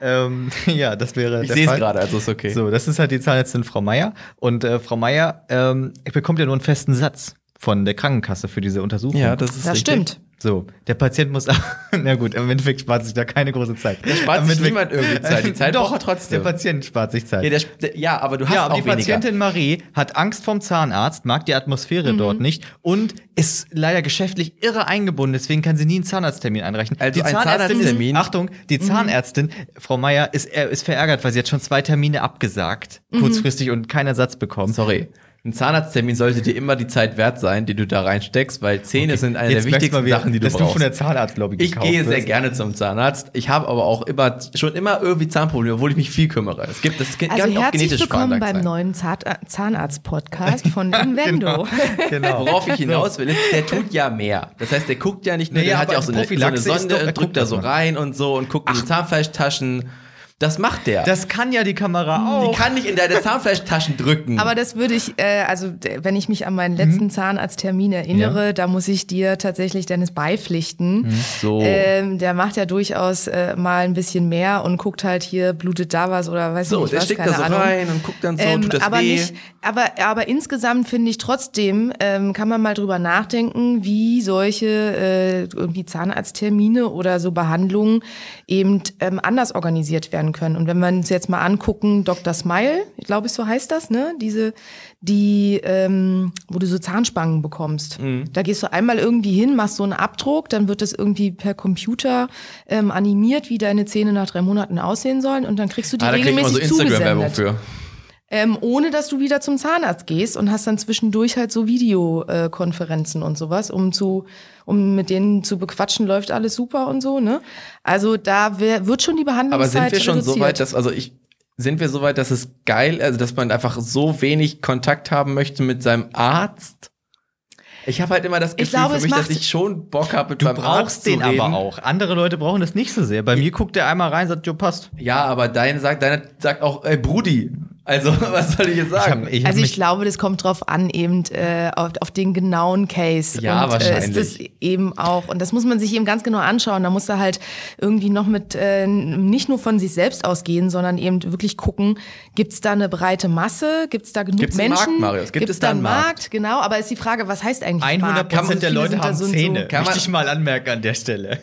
Ähm, ja, das wäre. Ich sehe es gerade, also ist okay. So, das ist halt die Zahnärztin Frau Meier. Und äh, Frau Meier ähm, bekommt ja nur einen festen Satz von der Krankenkasse für diese Untersuchung. Ja, das ist Das richtig. stimmt. So, der Patient muss. na gut, im Endeffekt spart sich da keine große Zeit. Da spart sich niemand irgendwie Zeit. Die Zeit Doch, braucht trotzdem. Der Patient spart sich Zeit. Ja, der, der, ja, aber du hast ja, aber auch die weniger. Patientin Marie hat Angst vom Zahnarzt, mag die Atmosphäre Mhm. dort nicht und ist leider geschäftlich irre eingebunden, deswegen kann sie nie einen Zahnarzttermin einreichen. Also die ein Zahnärztin Zahnarzttermin- Ist, Achtung, die Zahnärztin, Frau Meier, ist, äh, ist verärgert, weil sie hat schon zwei Termine abgesagt, kurzfristig und keinen Ersatz bekommen. Sorry. Ein Zahnarzttermin sollte dir immer die Zeit wert sein, die du da reinsteckst, weil Zähne sind eine Jetzt der wichtigsten wieder, Sachen, die du dass du von brauchst. der Zahnarztlobby Ich gehe sehr wirst. gerne zum Zahnarzt. Ich habe aber auch immer schon immer irgendwie Zahnprobleme, obwohl ich mich viel kümmere. Es gibt das kann Also auch herzlich genetisch willkommen beim sein. neuen Zahn Zahnarzt-Podcast von Invendo. Genau. Worauf ich hinaus will, ist, der tut ja mehr. Das heißt, der guckt ja nicht nur, Naja, der hat ja auch so eine, so eine Sonde drückt da so mal. rein und so und guckt in die Zahnfleischtaschen. Das macht der. Das kann ja die Kamera auch. die kann nicht in deine Zahnfleischtaschen drücken. Aber das würde ich, äh, also wenn ich mich an meinen letzten Zahnarzttermin erinnere, da muss ich dir tatsächlich Dennis beipflichten. so. Ähm, der macht ja durchaus äh, mal ein bisschen mehr und guckt halt hier, blutet da was oder weiß so, nicht der was, steckt keine da so Ahnung. rein und guckt dann so, Ähm, tut das aber weh. nicht, aber, aber insgesamt finde ich trotzdem, ähm, kann man mal drüber nachdenken, wie solche äh, irgendwie Zahnarzttermine oder so Behandlungen eben ähm, anders organisiert werden können. Und wenn wir uns jetzt mal angucken, Dr. Smile, ich glaube, so heißt das, ne? Diese, die, ähm, wo du so Zahnspangen bekommst. Mhm. Da gehst du einmal irgendwie hin, machst so einen Abdruck, dann wird das irgendwie per Computer ähm, animiert, wie deine Zähne nach drei Monaten aussehen sollen und dann kriegst du die ah, da kriegt man regelmäßig so Instagram-Werbung für. Ähm, ohne dass du wieder zum Zahnarzt gehst und hast dann zwischendurch halt so Videokonferenzen und sowas, um zu, um mit denen zu bequatschen, läuft alles super und so, ne? Also da wär, wird schon die Aber Behandlungszeit sind wir schon so reduziert. weit, dass, also ich, sind wir so weit, dass es geil, also dass man einfach so wenig Kontakt haben möchte mit seinem Arzt? Ich habe halt immer das Gefühl Ich glaube, für mich, dass ich schon Bock habe, mit Du meinem Arzt brauchst zu den reden. aber auch. Andere Leute brauchen das nicht so sehr. Bei mir guckt der einmal rein und sagt, jo, passt. Ja, aber deine sagt, deine sagt auch, ey Brudi. Also, was soll ich jetzt sagen? ich hab Also ich glaube, das kommt drauf an, eben äh, auf, auf den genauen Case. Ja, und, Äh, wahrscheinlich. ist das eben auch, und das muss man sich eben ganz genau anschauen. Da muss er halt irgendwie noch mit, äh, nicht nur von sich selbst ausgehen, sondern eben wirklich gucken, gibt's da eine breite Masse, gibt's da genug Gibt's einen Menschen? Markt, Marius? Gibt Gibt's es da einen Markt? Genau, aber ist die Frage, was heißt eigentlich 100 Markt? Also Prozent der Leute haben so Zähne. So. Kann man- Möchte ich mal anmerken an der Stelle.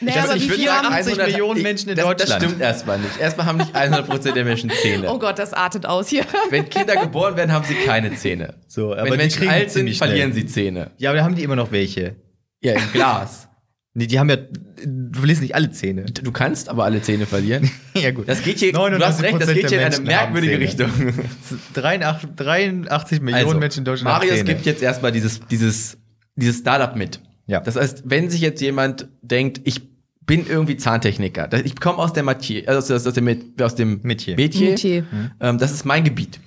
Naja, aber ich würde sagen, haben, 80 Millionen Menschen in das, Deutschland. Das stimmt erstmal nicht. Erstmal haben nicht 100% der Menschen Zähne. Oh Gott, das artet aus hier. Wenn Kinder geboren werden, haben sie keine Zähne. So, aber Wenn die Menschen alt sind, verlieren sie Zähne. Ja, aber da haben die immer noch welche. Ja, im Glas. Nee, die haben ja, du verlierst nicht alle Zähne. Du kannst aber alle Zähne verlieren. ja, gut. Das geht hier, du hast recht, das 99% geht hier in eine merkwürdige Richtung. Zähne. 83, 83 Millionen Also, Menschen in Deutschland Marius haben Zähne. gibt jetzt erstmal dieses, dieses, dieses Startup mit. Ja. Das heißt, wenn sich jetzt jemand denkt, ich bin irgendwie Zahntechniker, ich komme aus der Matier, also aus, aus dem, aus dem Metier. Metier, Metier. Ähm, das ist mein Gebiet.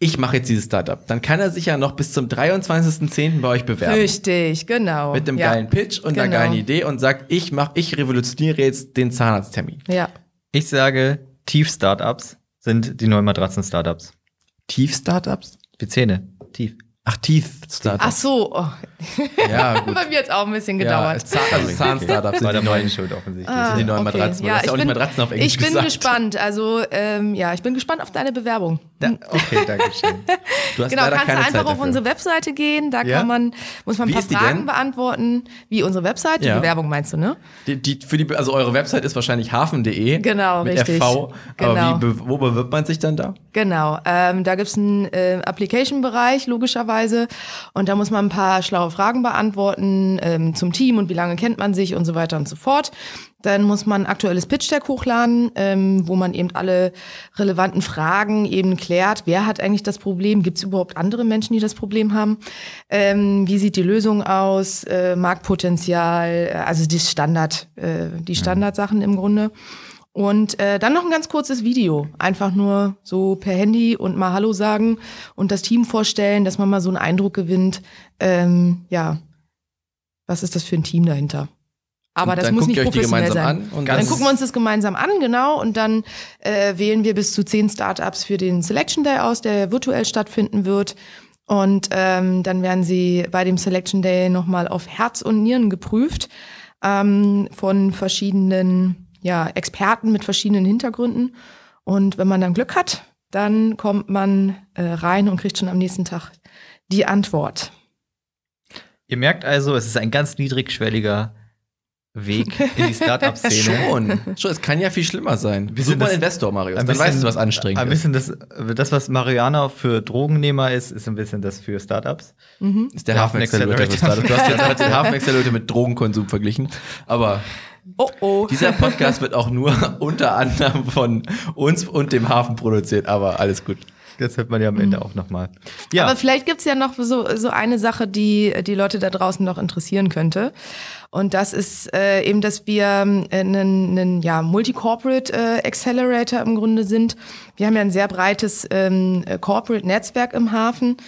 Ich mache jetzt dieses Startup. Dann kann er sich ja noch bis zum 23.10. bei euch bewerben. Richtig, genau. Mit einem ja. geilen Pitch und einer Genau. geilen Idee und sagt, ich mach, ich revolutioniere jetzt den Zahnarzttermin. Ja. Ich sage, Tief-Startups sind die neuen Matratzen-Startups. Tief-Startups? Wie Zähne. Tief. Ach, Teeth-Startups. Ach so, oh. Ja, gut. bei mir jetzt auch ein bisschen Ja, gedauert. Zahn, also Zahn-Startups sind die neuen, Schuld offensichtlich. Ah, sind die neuen okay. Matratzen. Ja, das ist ich auch nicht bin- Matratzen auf Englisch Ich bin gesagt. gespannt. Also, ähm, ja, ich bin gespannt auf deine Bewerbung. Ja, okay, danke schön. Du hast Genau, leider kannst du einfach Zeit auf dafür. unsere Webseite gehen. Da Ja? kann man, muss man ein paar Fragen beantworten. Wie unsere Webseite, Ja. die Bewerbung meinst du, ne? Die, die, für die, also eure Website ist wahrscheinlich hafen.de. Genau, mit richtig. FV. Genau. Aber wie, wo bewirbt man sich dann da? Genau, ähm, da gibt's einen äh, Application-Bereich, logischerweise. Und da muss man ein paar schlaue Fragen beantworten ähm, zum Team und wie lange kennt man sich und so weiter und so fort. Dann muss man ein aktuelles Pitch-Deck hochladen, ähm, wo man eben alle relevanten Fragen eben klärt. Wer hat eigentlich das Problem? Gibt's überhaupt andere Menschen, die das Problem haben? Ähm, wie sieht die Lösung aus? Äh, Marktpotenzial, äh, also die Standard, äh, die Standardsachen im Grunde. Und äh, dann noch ein ganz kurzes Video. Einfach nur so per Handy und mal Hallo sagen und das Team vorstellen, dass man mal so einen Eindruck gewinnt. Ähm, ja, was ist das für ein Team dahinter? Aber Und das muss nicht professionell sein. dann gucken wir uns das gemeinsam an, genau. Und dann äh, wählen wir bis zu zehn Startups für den Selection Day aus, der virtuell stattfinden wird. Und ähm, dann werden sie bei dem Selection Day nochmal auf Herz und Nieren geprüft ähm, von verschiedenen ja, Experten mit verschiedenen Hintergründen. Und wenn man dann Glück hat, dann kommt man äh, rein und kriegt schon am nächsten Tag die Antwort. Ihr merkt also, es ist ein ganz niedrigschwelliger Weg in die Startup-Szene. Schon. Schon. Es kann ja viel schlimmer sein. Super das- Investor, Marius. Ein Dann bisschen- weißt du, was anstrengend Ein ist. bisschen das, das, was Mariana für Drogennehmer ist, ist ein bisschen das für Startups. ist der Der Hafen Accelerator für. Startups. Du hast jetzt gerade den Hafen Accelerator mit Drogenkonsum verglichen. Aber Oh oh. dieser Podcast wird auch nur unter anderem von uns und dem Hafen produziert. Aber alles gut. Das hört man ja am Ende auch nochmal. Ja, Aber vielleicht gibt's ja noch so, so eine Sache, die die Leute da draußen noch interessieren könnte. Und das ist äh, eben, dass wir einen, einen ja, Multi-Corporate äh, Accelerator im Grunde sind. Wir haben ja ein sehr breites ähm, äh, Corporate-Netzwerk im Hafen.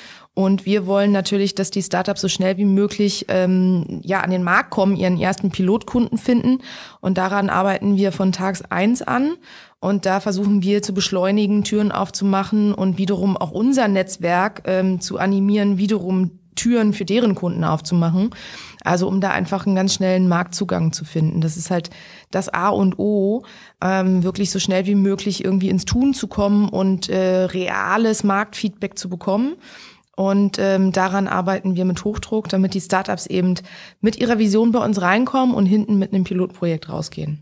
Und wir wollen natürlich, dass die Startups so schnell wie möglich ähm, ja, an den Markt kommen, ihren ersten Pilotkunden finden. Und daran arbeiten wir von Tags eins an. Und da versuchen wir zu beschleunigen, Türen aufzumachen und wiederum auch unser Netzwerk ähm, zu animieren, wiederum Türen für deren Kunden aufzumachen. Also um da einfach einen ganz schnellen Marktzugang zu finden. Das ist halt das A und O, ähm, wirklich so schnell wie möglich irgendwie ins Tun zu kommen und äh, reales Marktfeedback zu bekommen. Und ähm, daran arbeiten wir mit Hochdruck, damit die Startups eben mit ihrer Vision bei uns reinkommen und hinten mit einem Pilotprojekt rausgehen.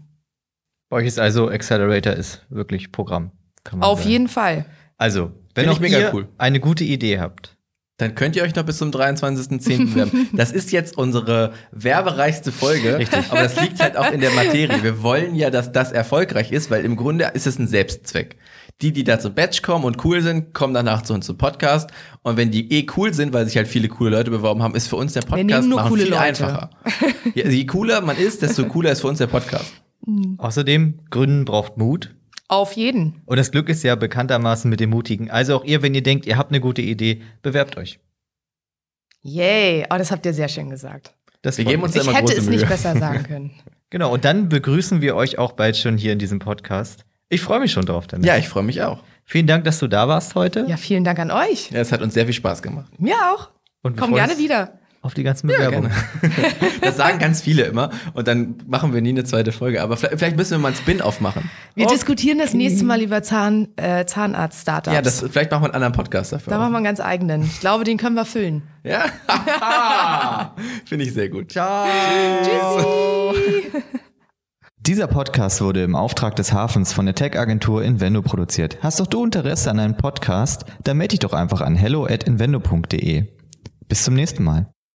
bei euch ist also Accelerator ist wirklich Programm. Kann man Auf sagen. jeden Fall. Also, wenn auch mega ihr cool. eine gute Idee habt, Dann könnt ihr euch noch bis zum 23.10. bewerben. Das ist jetzt unsere werbereichste Folge. Richtig. Aber das liegt halt auch in der Materie. Wir wollen ja, dass das erfolgreich ist, weil im Grunde ist es ein Selbstzweck. Die, die da zum Batch kommen und cool sind, kommen danach zu uns zum Podcast. Und wenn die eh cool sind, weil sich halt viele coole Leute beworben haben, ist für uns der Podcast nur machen coole viel Leute. einfacher. Ja, also je cooler man ist, desto cooler ist für uns der Podcast. außerdem Gründen braucht Mut. Auf jeden. Und das Glück ist ja bekanntermaßen mit dem Mutigen. Also auch ihr, wenn ihr denkt, ihr habt eine gute Idee, bewerbt euch. Yay. Oh, das habt ihr sehr schön gesagt. Das Wir geben uns Ich immer hätte große es Mühe. nicht besser sagen können. Genau, und dann begrüßen wir euch auch bald schon hier in diesem Podcast. Ich freue mich schon drauf damit. Ja, ich freue mich auch. Vielen Dank, dass du da warst heute. Ja, vielen Dank an euch. Ja, es hat uns sehr viel Spaß gemacht. Mir auch. Und wir Komm gerne wieder. Auf die ganzen Bewerbungen. Das sagen ganz viele immer. Und dann machen wir nie eine zweite Folge. Aber vielleicht, müssen wir mal einen Spin-off machen. Wir Oh. diskutieren das nächste Mal über Zahn, äh, Zahnarzt-Startups. Ja, das, vielleicht machen wir einen anderen Podcast dafür. da machen wir einen ganz eigenen. Ich glaube, den können wir füllen. Ja? Finde ich sehr gut. Ciao. Tschüssi. Dieser Podcast wurde im Auftrag des Hafens von der Tech-Agentur Invendo produziert. Hast doch du Interesse an einem Podcast? Dann melde dich doch einfach an hello at invendo.de. Bis zum nächsten Mal.